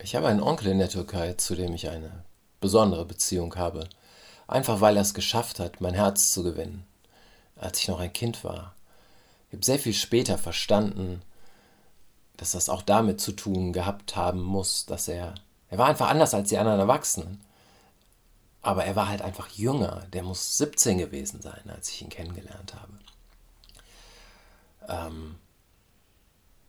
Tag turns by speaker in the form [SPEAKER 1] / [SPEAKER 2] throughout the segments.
[SPEAKER 1] Ich habe einen Onkel in der Türkei, zu dem ich eine besondere Beziehung habe. Einfach weil er es geschafft hat, mein Herz zu gewinnen, als ich noch ein Kind war. Ich habe sehr viel später verstanden, dass das auch damit zu tun gehabt haben muss, dass er. Er war einfach anders als die anderen Erwachsenen. Aber er war halt einfach jünger. Der muss 17 gewesen sein, als ich ihn kennengelernt habe. Ähm,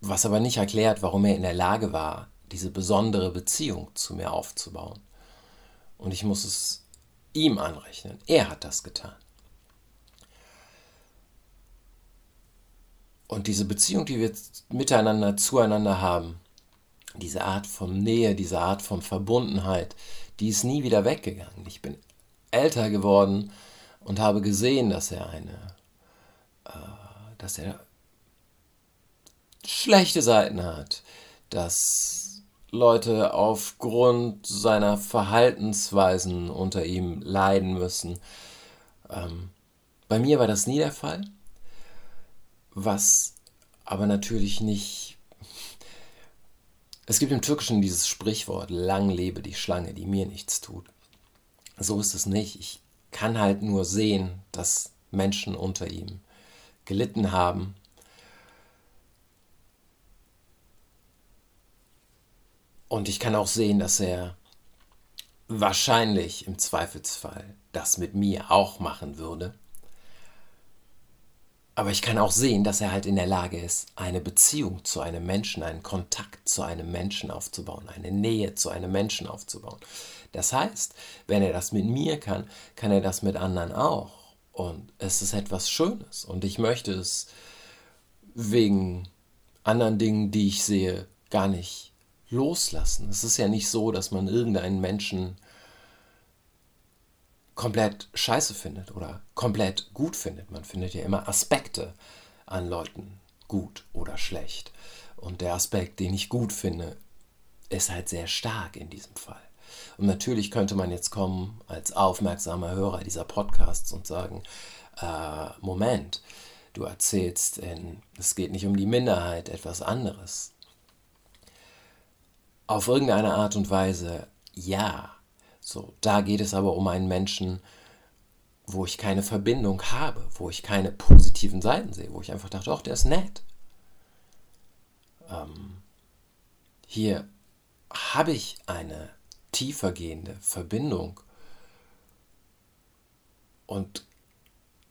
[SPEAKER 1] was aber nicht erklärt, warum er in der Lage war, diese besondere Beziehung zu mir aufzubauen. Und ich muss es ihm anrechnen. Er hat das getan. Und diese Beziehung, die wir miteinander, zueinander haben, diese Art von Nähe, diese Art von Verbundenheit, die ist nie wieder weggegangen. Ich bin älter geworden und habe gesehen, dass er eine, äh, dass er schlechte Seiten hat, dass Leute aufgrund seiner Verhaltensweisen unter ihm leiden müssen. Ähm, bei mir war das nie der Fall, was aber natürlich nicht. Es gibt im Türkischen dieses Sprichwort, lang lebe die Schlange, die mir nichts tut. So ist es nicht. Ich kann halt nur sehen, dass Menschen unter ihm gelitten haben Und ich kann auch sehen, dass er wahrscheinlich im Zweifelsfall das mit mir auch machen würde. Aber ich kann auch sehen, dass er halt in der Lage ist, eine Beziehung zu einem Menschen, einen Kontakt zu einem Menschen aufzubauen, eine Nähe zu einem Menschen aufzubauen. Das heißt, wenn er das mit mir kann, kann er das mit anderen auch. Und es ist etwas Schönes. Und ich möchte es wegen anderen Dingen, die ich sehe, gar nicht loslassen. Es ist ja nicht so, dass man irgendeinen Menschen komplett scheiße findet oder komplett gut findet. Man findet ja immer Aspekte an Leuten gut oder schlecht. Und der Aspekt, den ich gut finde, ist halt sehr stark in diesem Fall. Und natürlich könnte man jetzt kommen als aufmerksamer Hörer dieser Podcasts und sagen, äh, Moment, du erzählst, in, es geht nicht um die Minderheit, etwas anderes. Auf irgendeine Art und Weise ja. So, da geht es aber um einen Menschen, wo ich keine Verbindung habe, wo ich keine positiven Seiten sehe, wo ich einfach dachte, ach, der ist nett. Ähm, hier habe ich eine tiefergehende Verbindung und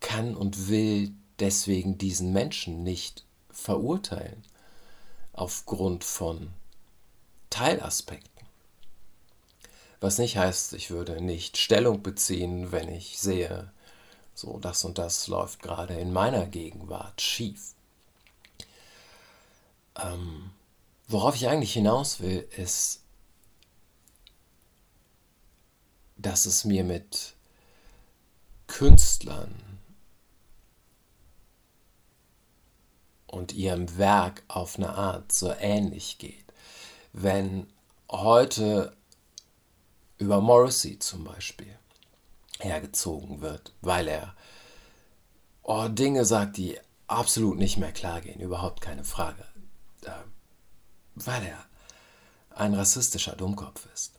[SPEAKER 1] kann und will deswegen diesen Menschen nicht verurteilen aufgrund von Teilaspekten. Was nicht heißt, ich würde nicht Stellung beziehen, wenn ich sehe, so das und das läuft gerade in meiner Gegenwart schief. Ähm, worauf ich eigentlich hinaus will, ist, dass es mir mit Künstlern und ihrem Werk auf eine Art so ähnlich geht wenn heute über Morrissey zum Beispiel hergezogen wird, weil er oh, Dinge sagt, die absolut nicht mehr klar gehen, überhaupt keine Frage, äh, weil er ein rassistischer Dummkopf ist,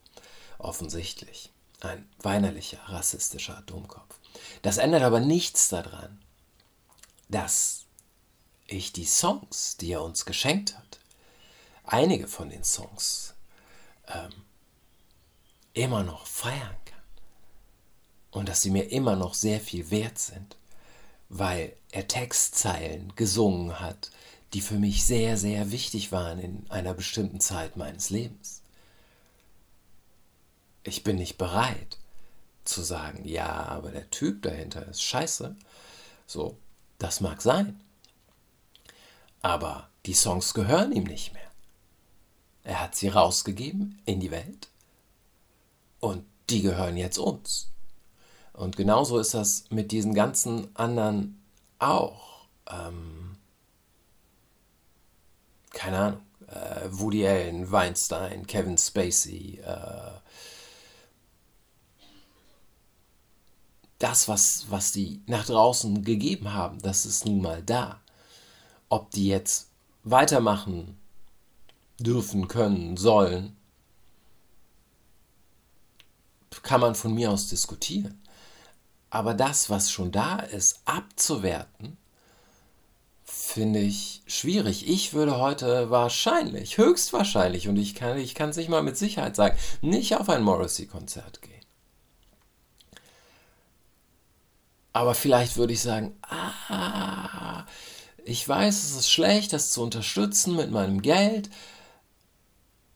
[SPEAKER 1] offensichtlich, ein weinerlicher rassistischer Dummkopf. Das ändert aber nichts daran, dass ich die Songs, die er uns geschenkt hat, einige von den Songs ähm, immer noch feiern kann. Und dass sie mir immer noch sehr viel wert sind, weil er Textzeilen gesungen hat, die für mich sehr, sehr wichtig waren in einer bestimmten Zeit meines Lebens. Ich bin nicht bereit zu sagen, ja, aber der Typ dahinter ist scheiße. So, das mag sein. Aber die Songs gehören ihm nicht mehr. Er hat sie rausgegeben in die Welt und die gehören jetzt uns. Und genauso ist das mit diesen ganzen anderen auch. Ähm, keine Ahnung. Äh, Woody Allen, Weinstein, Kevin Spacey. Äh, das, was, was die nach draußen gegeben haben, das ist nun mal da. Ob die jetzt weitermachen dürfen, können, sollen, kann man von mir aus diskutieren. Aber das, was schon da ist, abzuwerten, finde ich schwierig. Ich würde heute wahrscheinlich, höchstwahrscheinlich, und ich kann ich es nicht mal mit Sicherheit sagen, nicht auf ein Morrissey-Konzert gehen. Aber vielleicht würde ich sagen, ah, ich weiß, es ist schlecht, das zu unterstützen mit meinem Geld,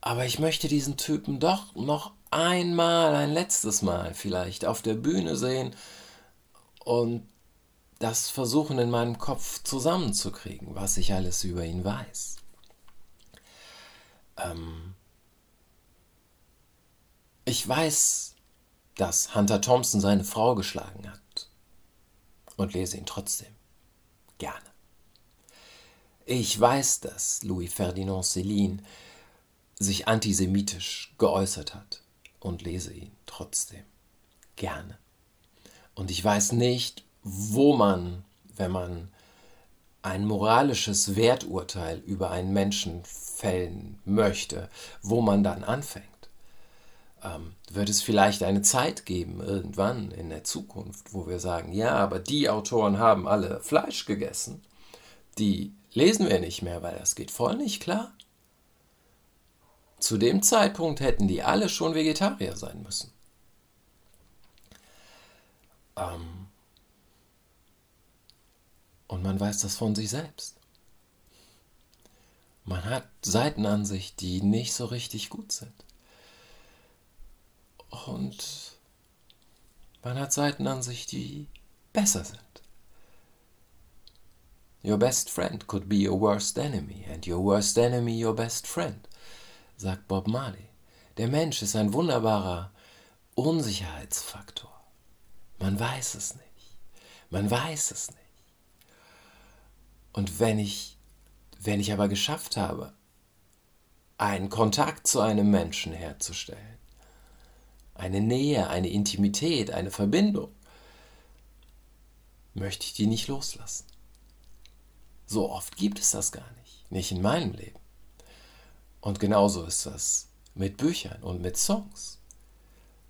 [SPEAKER 1] aber ich möchte diesen Typen doch noch einmal, ein letztes Mal vielleicht auf der Bühne sehen und das versuchen in meinem Kopf zusammenzukriegen, was ich alles über ihn weiß. Ähm ich weiß, dass Hunter Thompson seine Frau geschlagen hat und lese ihn trotzdem gerne. Ich weiß, dass Louis Ferdinand Céline sich antisemitisch geäußert hat und lese ihn trotzdem gerne. Und ich weiß nicht, wo man, wenn man ein moralisches Werturteil über einen Menschen fällen möchte, wo man dann anfängt. Ähm, wird es vielleicht eine Zeit geben, irgendwann in der Zukunft, wo wir sagen, ja, aber die Autoren haben alle Fleisch gegessen, die lesen wir nicht mehr, weil das geht voll nicht klar. Zu dem Zeitpunkt hätten die alle schon Vegetarier sein müssen. Ähm und man weiß das von sich selbst. Man hat Seitenansicht, die nicht so richtig gut sind. Und man hat Seitenansicht, die besser sind. Your best friend could be your worst enemy, and your worst enemy your best friend sagt Bob Marley. Der Mensch ist ein wunderbarer Unsicherheitsfaktor. Man weiß es nicht. Man weiß es nicht. Und wenn ich, wenn ich aber geschafft habe, einen Kontakt zu einem Menschen herzustellen, eine Nähe, eine Intimität, eine Verbindung, möchte ich die nicht loslassen. So oft gibt es das gar nicht, nicht in meinem Leben. Und genauso ist das mit Büchern und mit Songs.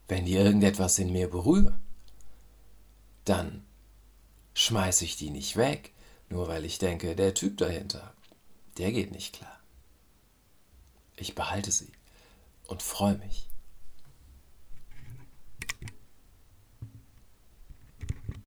[SPEAKER 1] Wenn die irgendetwas in mir berühren, dann schmeiße ich die nicht weg, nur weil ich denke, der Typ dahinter, der geht nicht klar. Ich behalte sie und freue mich